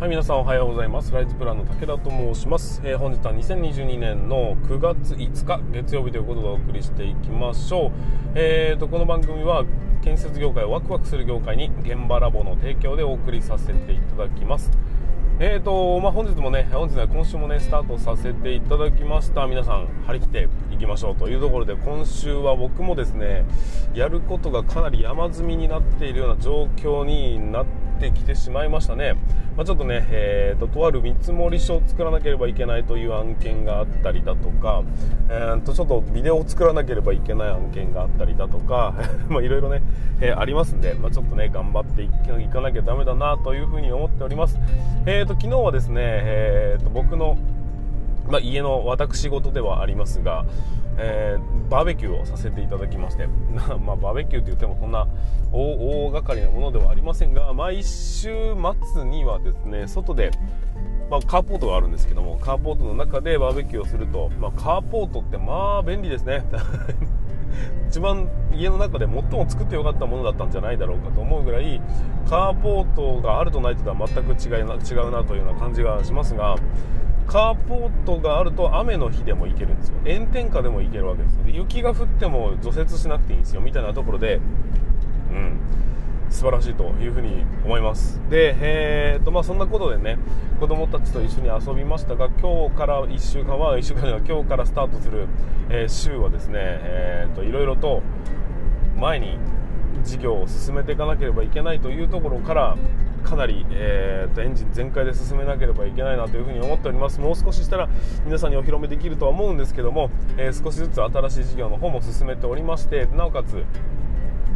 はい、皆さんおはようございます。ライズプランの武田と申します。えー、本日は2022年の9月5日月曜日ということでお送りしていきましょう。えーと、この番組は建設業界をワクワクする業界に現場ラボの提供でお送りさせていただきます。えーとまあ、本日もね、本日は今週もね、スタートさせていただきました。皆さん、張り切っていきましょうというところで、今週は僕もですね、やることがかなり山積みになっているような状況になってきてしまいましたね。まあ、ちょっとね、えーと、とある見積書を作らなければいけないという案件があったりだとか、えー、とちょっとビデオを作らなければいけない案件があったりだとか、まあいろいろね、えー、ありますんで、まあ、ちょっとね、頑張っていかなきゃだめだなというふうに思っております。えーと、昨日はですね、えーと、僕の、まあ、家の私事ではありますが、えー、バーベキューをさせていただきまして、まあ、バーベキューといってもそんな大掛かりなものではありませんが毎週末にはですね外で、まあ、カーポートがあるんですけどもカーポートの中でバーベキューをすると、まあ、カーポートってまあ便利ですね。一番家の中で最も作ってよかったものだったんじゃないだろうかと思うぐらいカーポートがあるとないとでは全く違いな違うなというような感じがしますがカーポートがあると雨の日でも行けるんですよ。炎天下でも行けるわけですで雪が降っても除雪しなくていいんですよみたいなところで。うん。素晴らしいというふうに思います。で、えーとまあ、そんなことでね子供たちと一緒に遊びましたが今日から1週間は1週間では今日からスタートする、えー、週はですね、えーと、いろいろと前に事業を進めていかなければいけないというところからかなり、えーと、エンジン全開で進めなければいけないなというふに思っております。もう少ししたら皆さんにお披露目できるとは思うんですけども、えー、少しずつ新しい事業の方も進めておりましてなおかつ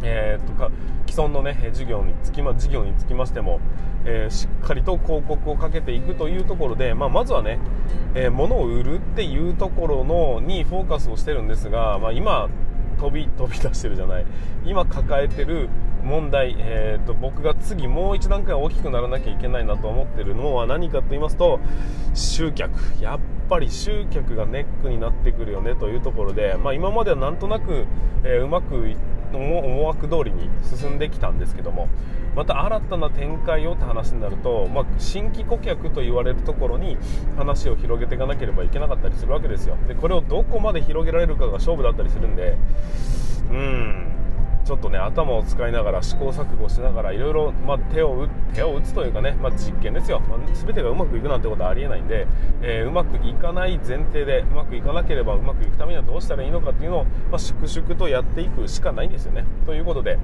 えーと、か既存の、ね、授業につきま事業につきましても、えー、しっかりと広告をかけていくというところで、まあ、まずはね、えー、物を売るっていうところのにフォーカスをしてるんですが、まあ、今飛び 飛び出してるじゃない。今抱えてる問題、えーと、僕が次もう一段階大きくならなきゃいけないなと思ってるのは何かと言いますと集客。やっぱり集客がネックになってくるよねというところで、まあ、今まではなんとなく、えー、うまくいって思惑通りに進んできたんですけどもまた新たな展開をって話になると、まあ、新規顧客と言われるところに話を広げていかなければいけなかったりするわけですよ。でこれをどこまで広げられるかが勝負だったりするんでうん。ちょっとね頭を使いながら試行錯誤しながらいろいろ手を手を打つというかね、まあ、実験ですよ、まあ、全てがうまくいくなんてことはありえないんで、えー、うまくいかない前提でうまくいかなければうまくいくためにはどうしたらいいのかっていうのを、まあ、粛々とやっていくしかないんですよね。ということで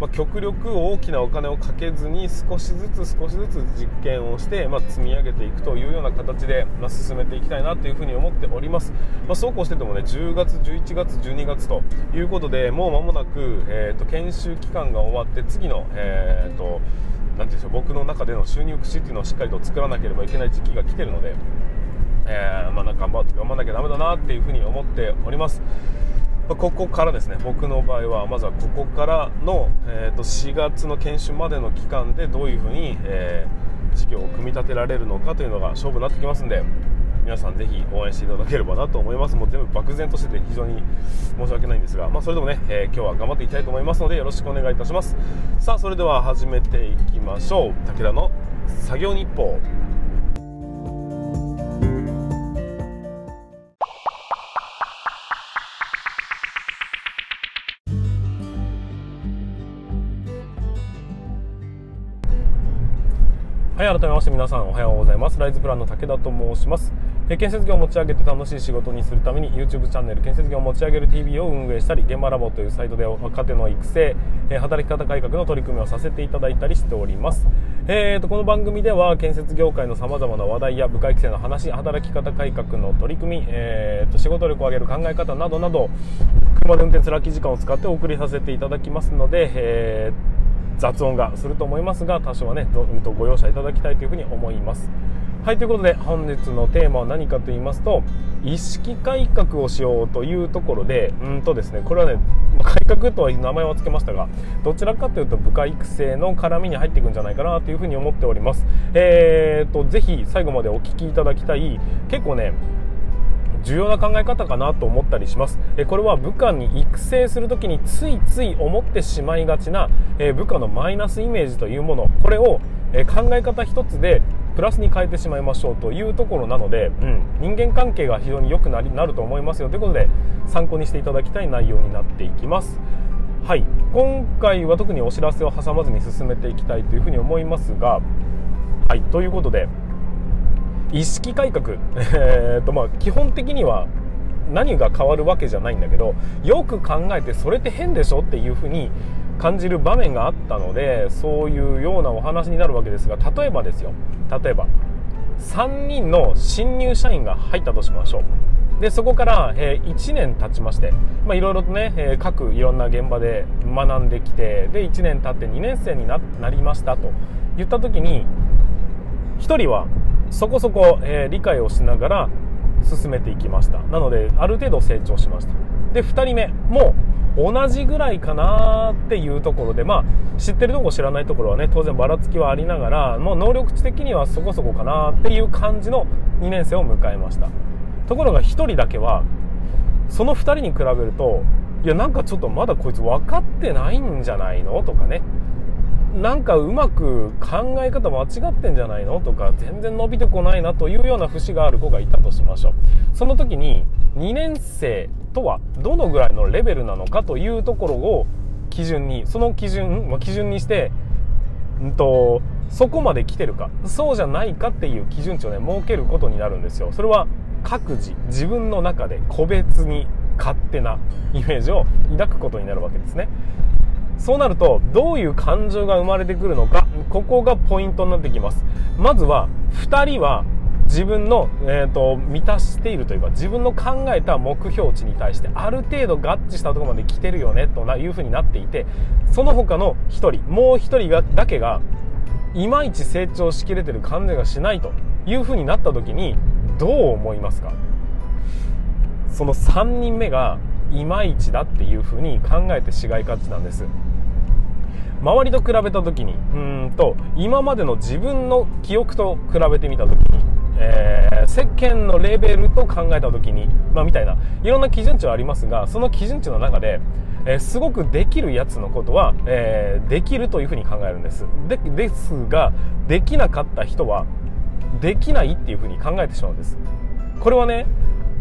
まあ、極力大きなお金をかけずに少しずつ少しずつ実験をして、まあ、積み上げていくというような形で、まあ、進めていきたいなというふに思っております、まそうこうしててもね10月11月12月ということでもう間もなく、えーと、研修期間が終わって次の、えーと、なんていうんでしょう僕の中での収入口っていうのをしっかりと作らなければいけない時期が来てるので、えー、まあ、頑張頑張らなきゃだめだなっていうふうに思っております。まここからですね僕の場合はまずはここからの、えー、と4月の研修までの期間でどういうふうに、えー、事業を組み立てられるのかというのが勝負になってきますんで皆さんぜひ応援していただければなと思います。もう全部漠然としてて非常に申し訳ないんですが、まあ、それでもね、えー、今日は頑張っていきたいと思いますのでよろしくお願いいたします。さあそれでは始めていきましょう。武田の作業日報。して皆さんおはようございます。ライズプランの武田と申します。え建設業を持ち上げて楽しい仕事にするために YouTube チャンネル建設業を持ち上げる TV を運営したり現場ラボというサイトで若手の育成え働き方改革の取り組みをさせていただいたりしております。えーと、この番組では建設業界のさまざまな話題や部下育成の話働き方改革の取り組み、えーと、仕事力を上げる考え方などなど車で運転する空き時間を使ってお送りさせていただきますので、えー雑音がすると思いますが多少はねご容赦いただきたいというふうに思います。はいということで本日のテーマは何かと言いますと意識改革をしようというところでうんとですねこれはね改革とは名前は付けましたがどちらかというと部下育成の絡みに入っていくんじゃないかなというふうに思っております。えーとぜひ最後までお聞きいただきたい結構ね重要な考え方かなと思ったりします。これは部下に育成する時についつい思ってしまいがちな部下のマイナスイメージというもの。これを考え方一つでプラスに変えてしまいましょうというところなので、うん、人間関係が非常に良くなりなると思いますよ。ということで参考にしていただきたい内容になっていきます。はい。今回は特にお知らせを挟まずに進めていきたいというふうに思いますがはい。ということで意識改革、えーとまあ、基本的には何が変わるわけじゃないんだけどよく考えてそれって変でしょっていうふうに感じる場面があったのでそういうようなお話になるわけですが例えばですよ。例えば3人の新入社員が入ったとしましょう。でそこから、えー、1年経ちましていろいろとね、えー、各いろんな現場で学んできてで1年経って2年生になりましたと言った時に1人はそこそこ、え、理解をしながら進めていきました。なのである程度成長しました。で2人目も同じぐらいかなっていうところでまあ知ってるとこ知らないところはね当然ばらつきはありながらもう能力値的にはそこそこかなっていう感じの2年生を迎えました。ところが1人だけはその2人に比べるといやなんかちょっとまだこいつ分かってないんじゃないの？とかね。なんかうまく考え方間違ってんじゃないの？とか全然伸びてこないなというような節がある子がいたとしましょう。その時に2年生とはどのぐらいのレベルなのかというところを基準にその基準、ま基準にして、うんと、そこまで来てるか。そうじゃないかっていう基準値をね設けることになるんですよ。それは各自自分の中で個別に勝手なイメージを抱くことになるわけですね。そうなるとどういう感情が生まれてくるのかここがポイントになってきます。まずは2人は自分の、えーと、満たしているというか自分の考えた目標値に対してある程度合致したところまで来てるよねというふうになっていてその他の1人もう1人がだけがいまいち成長しきれてる感じがしないというふうになった時にどう思いますか？その3人目がいまいちだっていうふうに考えてしがいがちなんです。周りと比べた時にうんと今までの自分の記憶と比べてみた時に、えー、世間のレベルと考えた時に、まあ、みたいないろんな基準値はありますがその基準値の中で、えー、すごくできるやつのことは、えー、できるというふうに考えるんです。でですができなかった人はできないっていうふうに考えてしまうんです。これはね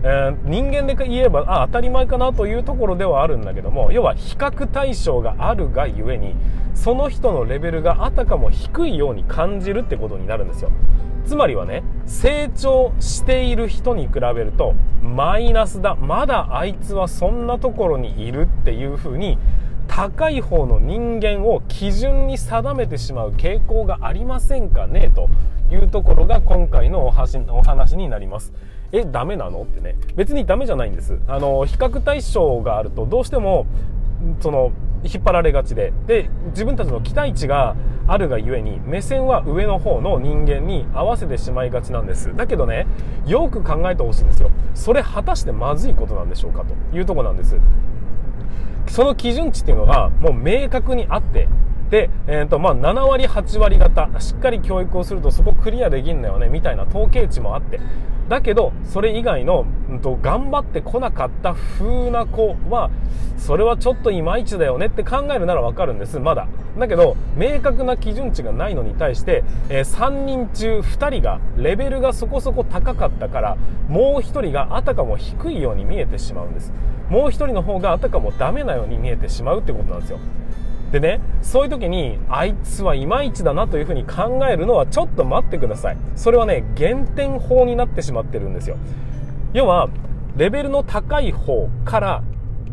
えー、人間で言えばあ当たり前かなというところではあるんだけども要は比較対象があるがゆえにその人のレベルがあたかも低いように感じるってことになるんですよつまりはね成長している人に比べるとマイナスだまだあいつはそんなところにいるっていう風に高い方の人間を基準に定めてしまう傾向がありませんかねというところが今回のお話になります。え、ダメなの？ってね。別にダメじゃないんです。あの、比較対象があるとどうしても、その、引っ張られがちで、で、自分たちの期待値があるがゆえに、目線は上の方の人間に合わせてしまいがちなんです。だけどね、よく考えてほしいんですよ。それ果たしてまずいことなんでしょうかというとこなんです。その基準値っていうのがもう明確にあって、で、えーとまあ、7割、8割方、しっかり教育をするとそこクリアできんだよね、みたいな統計値もあって、だけど、それ以外の、うんと、頑張ってこなかった風な子は、それはちょっといまいちだよねって考えるならわかるんです、まだ。だけど、明確な基準値がないのに対して、えー、3人中2人がレベルがそこそこ高かったから、もう1人があたかも低いように見えてしまうんです。もう1人の方があたかもダメなように見えてしまうってことなんですよ。でね、そういう時に、あいつはいまいちだなというふうに考えるのはちょっと待ってください。それはね、減点法になってしまってるんですよ。要は、レベルの高い方から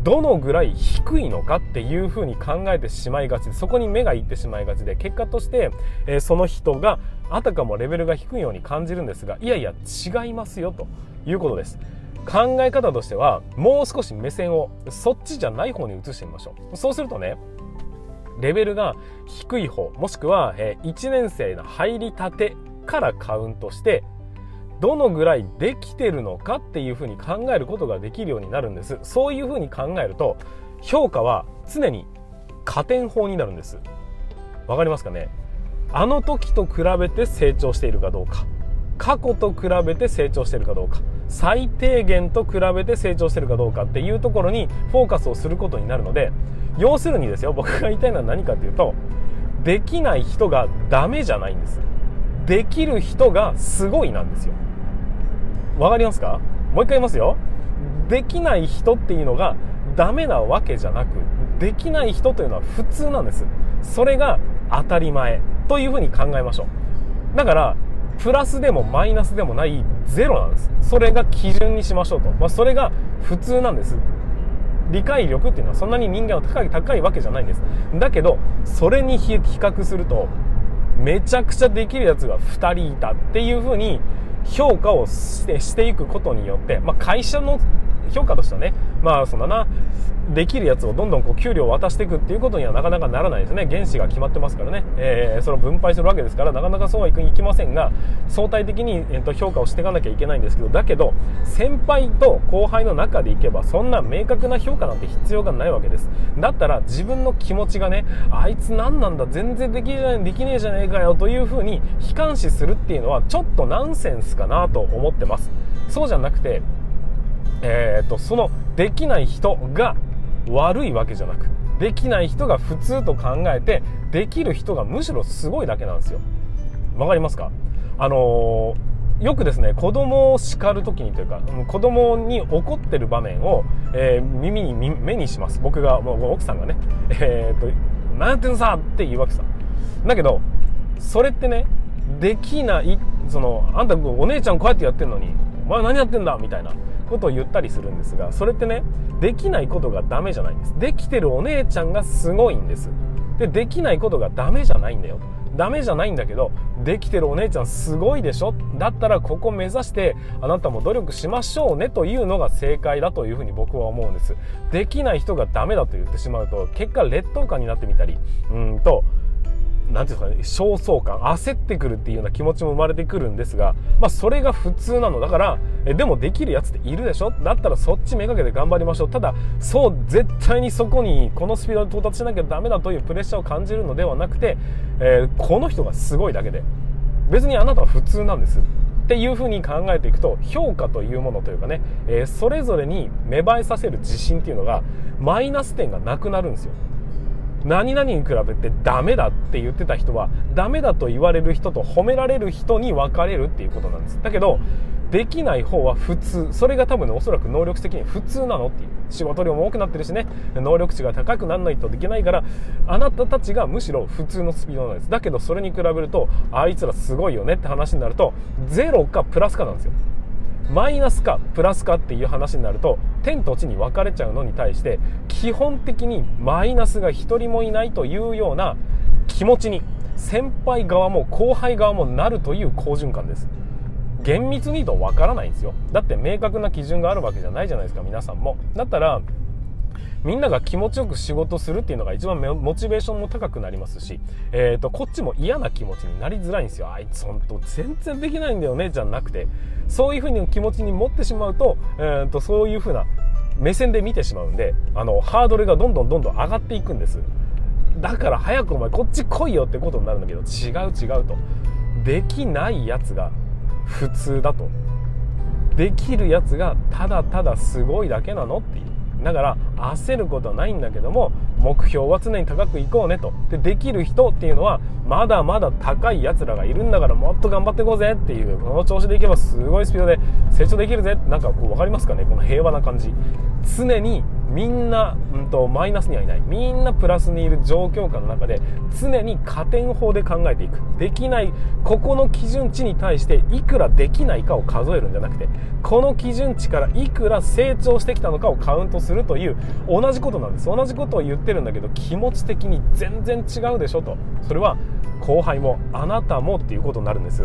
どのぐらい低いのかっていうふうに考えてしまいがちで、そこに目がいってしまいがちで、結果として、えー、その人があたかもレベルが低いように感じるんですが、いやいや違いますよということです。考え方としては、もう少し目線をそっちじゃない方に移してみましょう。そうするとね、レベルが低い方、もしくは、え1年生の入りたてからカウントして、どのぐらいできてるのかっていうふうに考えることができるようになるんです。そういうふうに考えると、評価は常に加点法になるんです。わかりますかね？あの時と比べて成長しているかどうか。過去と比べて成長しているかどうか。最低限と比べて成長しているかどうかっていうところにフォーカスをすることになるので、要するにですよ僕が言いたいのは何かっていうとできない人がダメじゃないんです。できる人がすごいなんですよ。わかりますか？もう一回言いますよ。できない人っていうのがダメなわけじゃなくできない人というのは普通なんです。それが当たり前というふうに考えましょう。だからプラスでもマイナスでもないゼロなんです。それが基準にしましょうと、まあ、それが普通なんです。理解力っていうのはそんなに人間は高い高いわけじゃないんです。だけどそれに比較するとめちゃくちゃできるやつが2人いたっていうふうに評価をしてしていくことによって、まあ、会社の評価としてはねまあそんなな。できるやつをどんどんこう給料を渡していくっていうことにはなかなかならないですね。原資が決まってますからね、えー、それを分配するわけですからなかなかそうはいきませんが相対的に、えー、と評価をしていかなきゃいけないんですけどだけど先輩と後輩の中でいけばそんな明確な評価なんて必要がないわけです。だったら自分の気持ちがねあいつ何なんだ全然できないできねえじゃねえかよというふうに悲観視するっていうのはちょっとナンセンスかなと思ってます。そうじゃなくてえーと、そのできない人が悪いわけじゃなくできない人が普通と考えてできる人がむしろすごいだけなんですよ。わかりますか？あのー、よくですね子供を叱る時にというか子供に怒ってる場面を、えー、耳に目にします。僕が奥さんがね。えー、と「何やってんさ!」って言うわけさ。だけどそれってねできないそのあんたお姉ちゃんこうやってやってんのにお前何やってんだみたいな。ことを言ったりするんですがそれってねできないことがダメじゃないんです。できてるお姉ちゃんがすごいんです。でできないことがダメじゃないんだよ。ダメじゃないんだけどできてるお姉ちゃんすごいでしょ。だったらここ目指してあなたも努力しましょうねというのが正解だというふうに僕は思うんです。できない人がダメだと言ってしまうと結果劣等感になってみたりうんとなんていうんですかね、焦燥感、焦ってくるっていうような気持ちも生まれてくるんですが、まあ、それが普通なの。だから、え、でもできるやつっているでしょ？だったらそっちめがけて頑張りましょう。ただ、そう、絶対にそこに、このスピードで到達しなきゃダメだというプレッシャーを感じるのではなくて、えー、この人がすごいだけで、別にあなたは普通なんです。っていうふうに考えていくと評価というものというかね、えー、それぞれに芽生えさせる自信っていうのがマイナス点がなくなるんですよ何々に比べてダメだって言ってた人はダメだと言われる人と褒められる人に分かれるっていうことなんです。だけどできない方は普通。それが多分ねおそらく能力的に普通なのっていう。仕事量も多くなってるしね。能力値が高くならないとできないからあなたたちがむしろ普通のスピードなんです。だけどそれに比べるとあいつらすごいよねって話になるとゼロかプラスかなんですよ。マイナスかプラスかっていう話になると天と地に分かれちゃうのに対して基本的にマイナスが1人もいないというような気持ちに先輩側も後輩側もなるという好循環です。厳密に言うと分からないんですよ。だって明確な基準があるわけじゃないじゃないですか皆さんも。だったらみんなが気持ちよく仕事するっていうのが一番モチベーションも高くなりますし、えーと、こっちも嫌な気持ちになりづらいんですよ。あいつ本当全然できないんだよねじゃなくて。そういうふうに気持ちに持ってしまうと,、えーと、そういうふうな目線で見てしまうんであのハードルがどんどんどんどん上がっていくんです。だから早くお前こっち来いよってことになるんだけど違う違うと。できないやつが普通だと。できるやつがただただすごいだけなのっていう。だから焦ることはないんだけども目標は常に高くいこうねと。でできる人っていうのはまだまだ高いやつらがいるんだからもっと頑張っていこうぜっていうこの調子でいけばすごいスピードで成長できるぜなんかこう分かりますかねこの平和な感じ。常にみんな、うんと、マイナスにはいない。みんなプラスにいる状況下の中で常に加点法で考えていく。できないここの基準値に対していくらできないかを数えるんじゃなくてこの基準値からいくら成長してきたのかをカウントするという同じことなんです。同じことを言ってるんだけど気持ち的に全然違うでしょと。それは後輩もあなたもっていうことになるんです。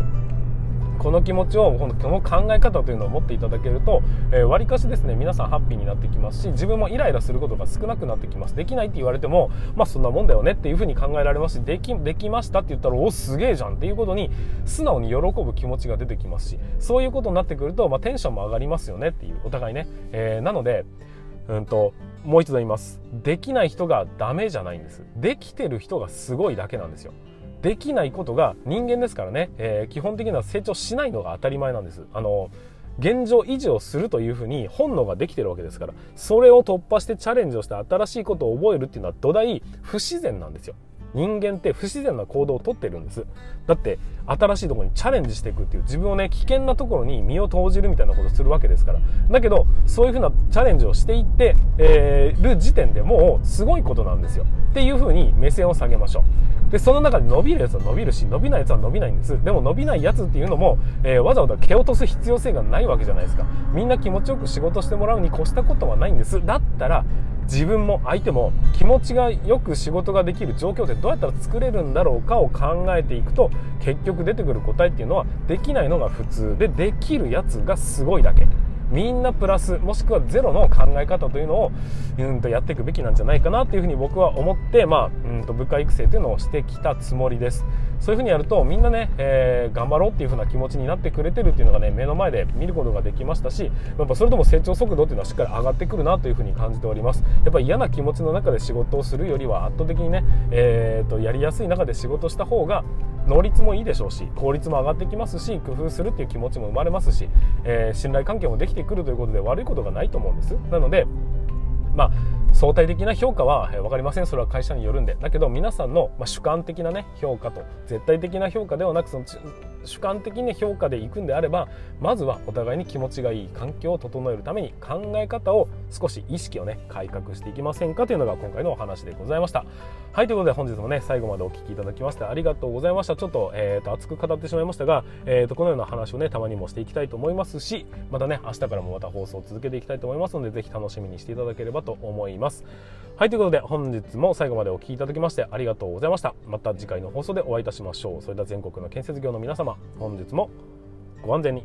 この気持ちをこの考え方というのを持っていただけるとわり、えー、かしですね皆さんハッピーになってきますし自分もイライラすることが少なくなってきます。できないって言われてもまあそんなもんだよねっていうふうに考えられますしできできましたって言ったらおすげえじゃんっていうことに素直に喜ぶ気持ちが出てきますしそういうことになってくると、まあ、テンションも上がりますよねっていうお互いね、えー、なのでうんともう一度言います。できない人がダメじゃないんです。できてる人がすごいだけなんですよ。できないことが人間ですからね、えー、基本的には成長しないのが当たり前なんです。あの現状維持をするというふうに本能ができてるわけですから。それを突破してチャレンジをして新しいことを覚えるっていうのは土台不自然なんですよ。人間って不自然な行動をとってるんです。だって新しいところにチャレンジしていくっていう自分をね危険なところに身を投じるみたいなことをするわけですから。だけどそういうふうなチャレンジをしていって、えー、る時点でもうすごいことなんですよ。っていうふうに目線を下げましょう。でその中で伸びるやつは伸びるし伸びないやつは伸びないんです。でも伸びないやつっていうのも、えー、わざわざ蹴落とす必要性がないわけじゃないですか。みんな気持ちよく仕事してもらうに越したことはないんです。だったら自分も相手も気持ちがよく仕事ができる状況ってどうやったら作れるんだろうかを考えていくと結局出てくる答えっていうのはできないのが普通でできるやつがすごいだけ。みんなプラスもしくはゼロの考え方というのをうんとやっていくべきなんじゃないかなというふうに僕は思って、まあ、うんと部下育成というのをしてきたつもりです。そういうふうにやるとみんなね、えー、頑張ろうっていうふうな気持ちになってくれてるっていうのがね目の前で見ることができましたしやっぱそれとも成長速度っていうのはしっかり上がってくるなというふうに感じております。やっぱ嫌な気持ちの中で仕事をするよりは圧倒的にね、えー、とやりやすい中で仕事した方が能率もいいでしょうし効率も上がってきますし工夫するっていう気持ちも生まれますし、えー、信頼関係もできてくるということで悪いことがないと思うんです。なのでまあ相対的な評価は分かりません。それは会社によるんで。だけど皆さんの、ま主観的なね評価と絶対的な評価ではなくその主観的に評価でいくんであればまずはお互いに気持ちがいい環境を整えるために考え方を少し意識をね改革していきませんかというのが今回のお話でございました。はいということで本日もね最後までお聴きいただきましてありがとうございました。ちょっと,、えーと、熱く語ってしまいましたが、えーと、このような話をねたまにもしていきたいと思いますしまたね明日からもまた放送を続けていきたいと思いますのでぜひ楽しみにしていただければと思います。はい、ということで本日も最後までお聴きいただきましてありがとうございました。また次回の放送でお会いいたしましょう。それでは全国の建設業の皆様、本日もご安全に。